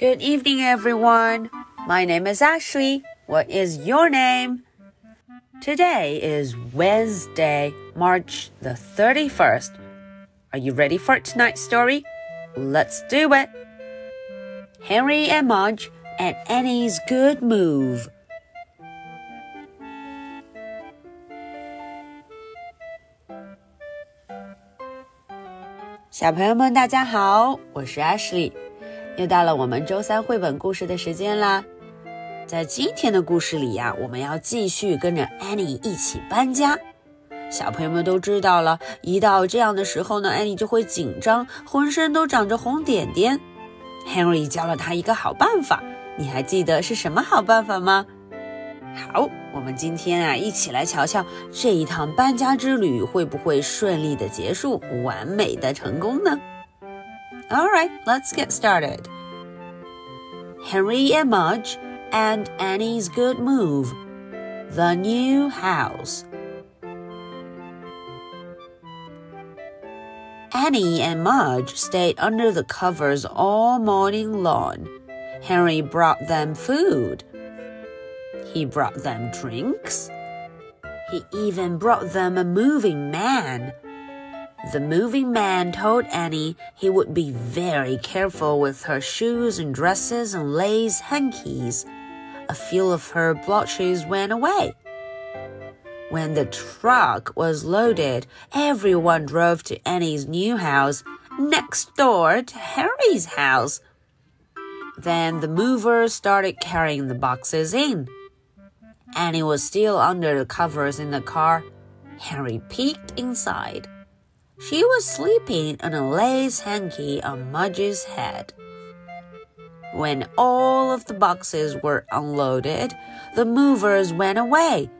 Good evening, everyone. My name is Ashley. What is your name? Today is Wednesday, March the 31st. Are you ready for tonight's story? Let's do it. Henry and Mudge and Annie's good move. 小朋友们，大家好，我是 Ashley， 又到了我们周三绘本故事的时间啦。在今天的故事里呀，我们要继续跟着 Annie 一起搬家。小朋友们都知道了，一到这样的时候呢，Annie 就会紧张，浑身都长着红点点。Henry 教了他一个好办法，你还记得是什么好办法吗？好，我们今天啊，一起来瞧瞧这一趟搬家之旅会不会顺利的结束，完美的成功呢？All right, let's get started. Henry and Mudge and Annie's good move. The new house. Annie and Mudge stayed under the covers all morning long. Henry brought them food. He brought them drinks. He even brought them a moving man. The moving man told Annie he would be very careful with her shoes and dresses and lace hankies. A few of her blotches went away. When the truck was loaded, everyone drove to Annie's new house next door to Harry's house. Then the movers started carrying the boxes in. Annie was still under the covers in the car. Harry peeked inside. She was sleeping on a lace hanky on Mudge's head. When all of the boxes were unloaded, the movers went away.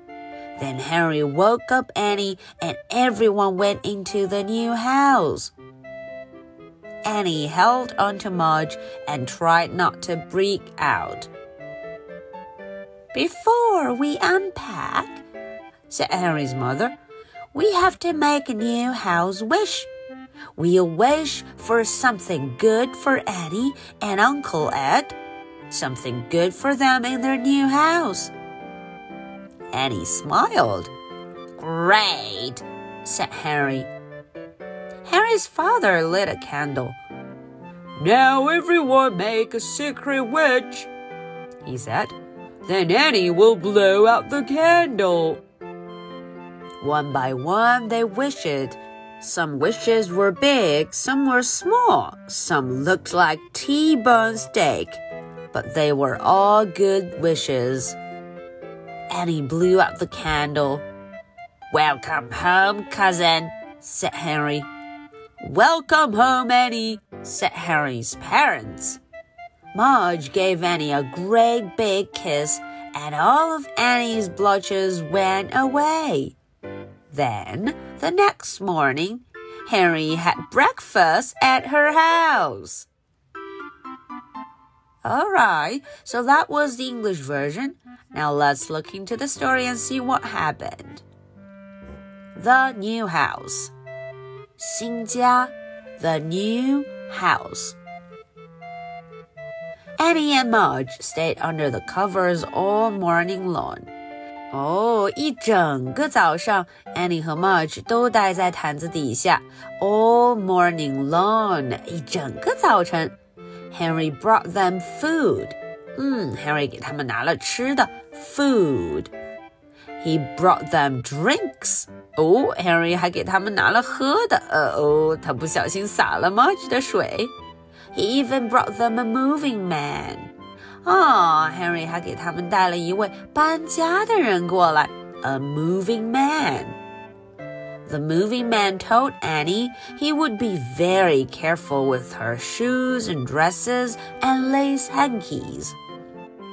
Then Harry woke up Annie and everyone went into the new house. Annie held onto Mudge and tried not to break out. Before we unpack, said Harry's mother, we have to make a new house wish. We'll wish for something good for Annie and Uncle Ed, something good for them in their new house. Annie smiled. Great, said Harry. Harry's father lit a candle. Now everyone make a secret wish, he said. Then Annie will blow out the candle. One by one, they wished. Some wishes were big, some were small, some looked like T bone steak, but they were all good wishes. Annie blew out the candle. Welcome home, cousin, said Henry. Welcome home, Annie, said Henry's parents. Marge gave Annie a great big kiss, and all of Annie's blotches went away. Then, the next morning, Henry had breakfast at her house. Alright, so that was the English version. Now let's look into the story and see what happened. The new house. 新家, the new house. Annie and Marge stayed under the covers all morning long. 哦，一整个早上，Annie 和 Mudge 都待在毯子底下，all morning long，一整个早晨。Henry brought them food，嗯，Henry 给他们拿了吃的，food。He brought them drinks，哦，Henry 还给他们拿了喝的，呃哦，他不小心洒了 Mudge 的水。he even brought them a moving man. 哦，Henry 还给他们带了一位搬家的人过来，a moving man. The moving man told Annie he would be very careful with her shoes and dresses and lace hankies.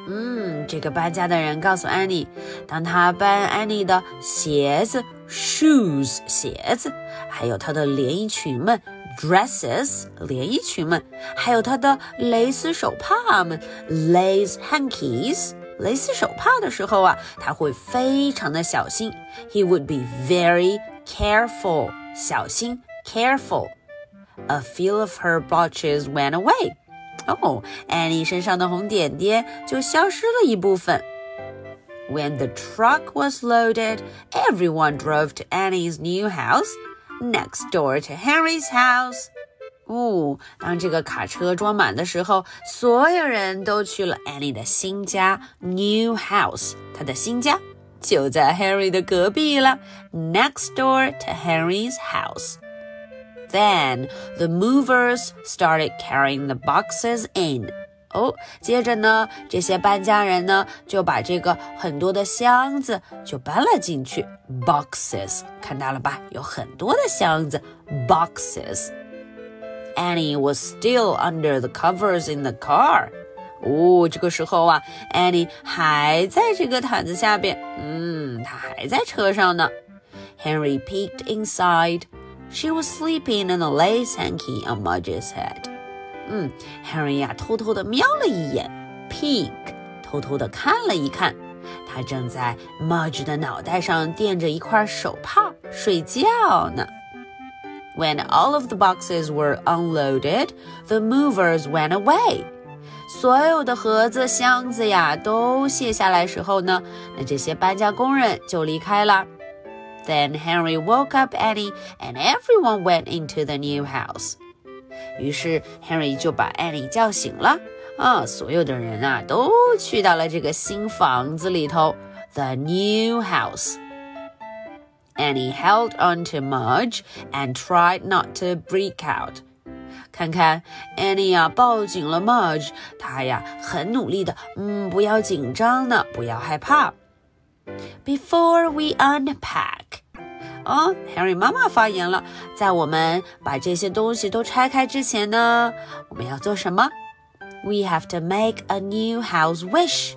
嗯，这个搬家的人告诉安妮，当他搬安妮的鞋子 shoes 鞋子，还有她的连衣裙们 dresses 连衣裙们，还有她的蕾丝手帕们 lace hankies 蕾丝手帕的时候啊，他会非常的小心。He would be very careful 小心 careful。A few of her blotches went away。 哦，Annie 身上的红点点就消失了一部分。When the truck was loaded, everyone drove to Annie's new house, next door to Henry's house. 哦，当这个卡车装满的时候，所有人都去了 Annie 的新家 new house，她的新家就在 Harry 的隔壁了，next door to Harry's house。Then the movers started carrying the boxes in. 哦，接着呢，这些搬家人呢就把这个很多的箱子就搬了进去。Boxes，看到了吧？有很多的箱子，boxes。Annie was still under the covers in the car. 哦，这个时候啊，Annie 还在这个毯子下边，嗯，她还在车上呢。Henry peeked inside. She was sleeping in a lace hanky on Mudge's head. 嗯，Henry 呀，偷偷的瞄了一眼，peek，偷偷的看了一看，他正在 Mudge 的脑袋上垫着一块手帕睡觉呢。When all of the boxes were unloaded, the movers went away. 所有的盒子、箱子呀都卸下来时候呢，那这些搬家工人就离开了。Then Henry woke up Annie, and everyone went into the new house. 于是 Henry 就把 Annie 叫醒了。啊，所有的人啊都去到了这个新房子里头，the new house. Annie held on to Mudge and tried not to break out. 看看 Annie 呀，抱紧了 Mudge，她呀很努力的，嗯，不要紧张呢，不要害怕。Before we unpack， 哦，Harry 妈妈发言了，在我们把这些东西都拆开之前呢，我们要做什么？We have to make a new house wish。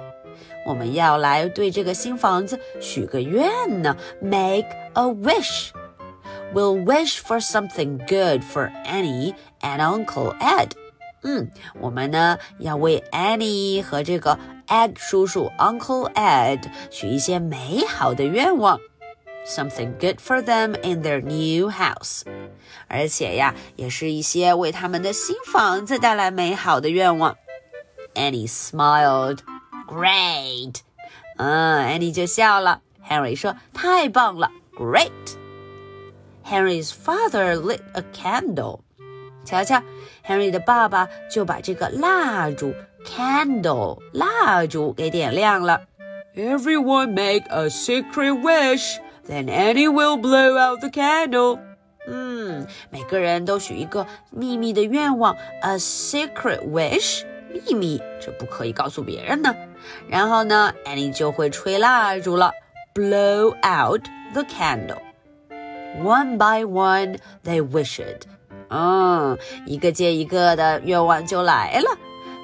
我们要来对这个新房子许个愿呢，make a wish。We'll wish for something good for Annie and Uncle Ed. 嗯，我们呢要为 Annie 和这个 Ed 叔叔 Uncle Ed 许一些美好的愿望 ，something good for them in their new house。而且呀，也是一些为他们的新房子带来美好的愿望。Annie smiled. Great. 嗯，Annie 就笑了。Harry 说：“太棒了，Great。” Henry's father lit a candle. 瞧瞧，Henry 的爸爸就把这个蜡烛 candle 蜡烛给点亮了。Everyone make a secret wish, then Annie will blow out the candle. 嗯，每个人都许一个秘密的愿望，a secret wish，秘密，这不可以告诉别人呢。然后呢，Annie 就会吹蜡烛了，blow out the candle。one by one, they wished. 嗯，一个接一个的愿望就来了。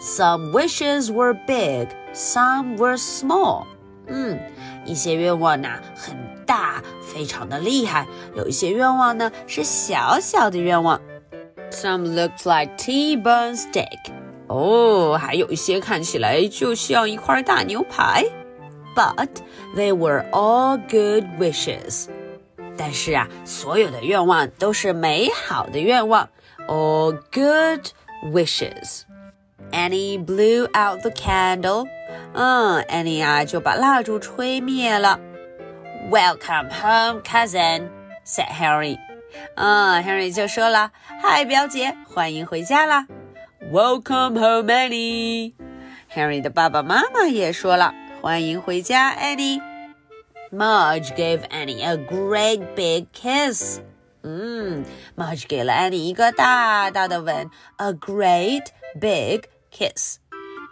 Some wishes were big, some were small. 嗯，一些愿望呢很 大，非常的厉害；有一些愿望呢是小小的愿望。Some looked like T-bone steak. 哦，还有一些看起来就像一块大牛排。But they were all good wishes. 但是啊，所有的愿望都是美好的愿望，all good wishes. Annie blew out the candle. 嗯，Annie 啊就把蜡烛吹灭了。 Welcome home, cousin," said Harry. 嗯，Harry 就说了：“嗨，表姐，欢迎回家啦。” Welcome home, Annie. Harry 的爸爸妈妈也说了：“欢迎回家，Annie。” Mudge gave Annie a great big kiss. 嗯，Mudge 给了 Annie 一个大大的吻，a great big kiss.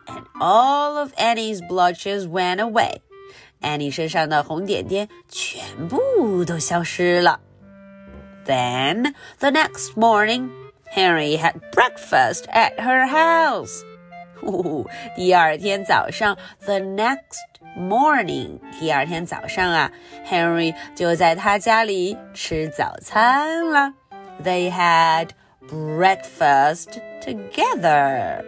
And all of Annie's blushes went away. Annie 身上的红点点全部都消失了。Then the next morning, Henry had breakfast at her house. 第二天早上，the next morning，第二天早上啊，Henry 就在他家里吃早餐了。They had breakfast together.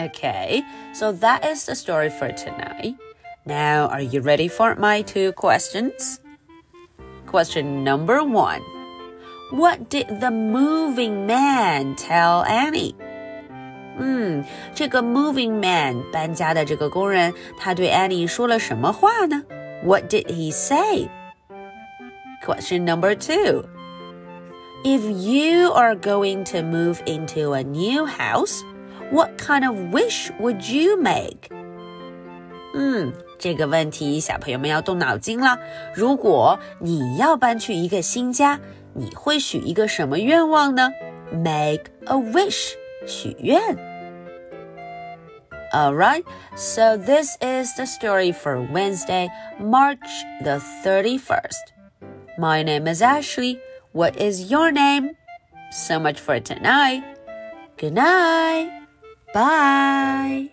Okay, so that is the story for tonight. Now, are you ready for my two questions? Question number one What did the moving man tell Annie? 嗯，这个 moving man 搬家的这个工人，他对 Annie 说了什么话呢？What did he say? Question number two. If you are going to move into a new house, what kind of wish would you make? 嗯，这个问题小朋友们要动脑筋了。如果你要搬去一个新家，你会许一个什么愿望呢？Make a wish，许愿。Alright, so this is the story for Wednesday, March the 31st. My name is Ashley. What is your name? So much for tonight. Good night. Bye.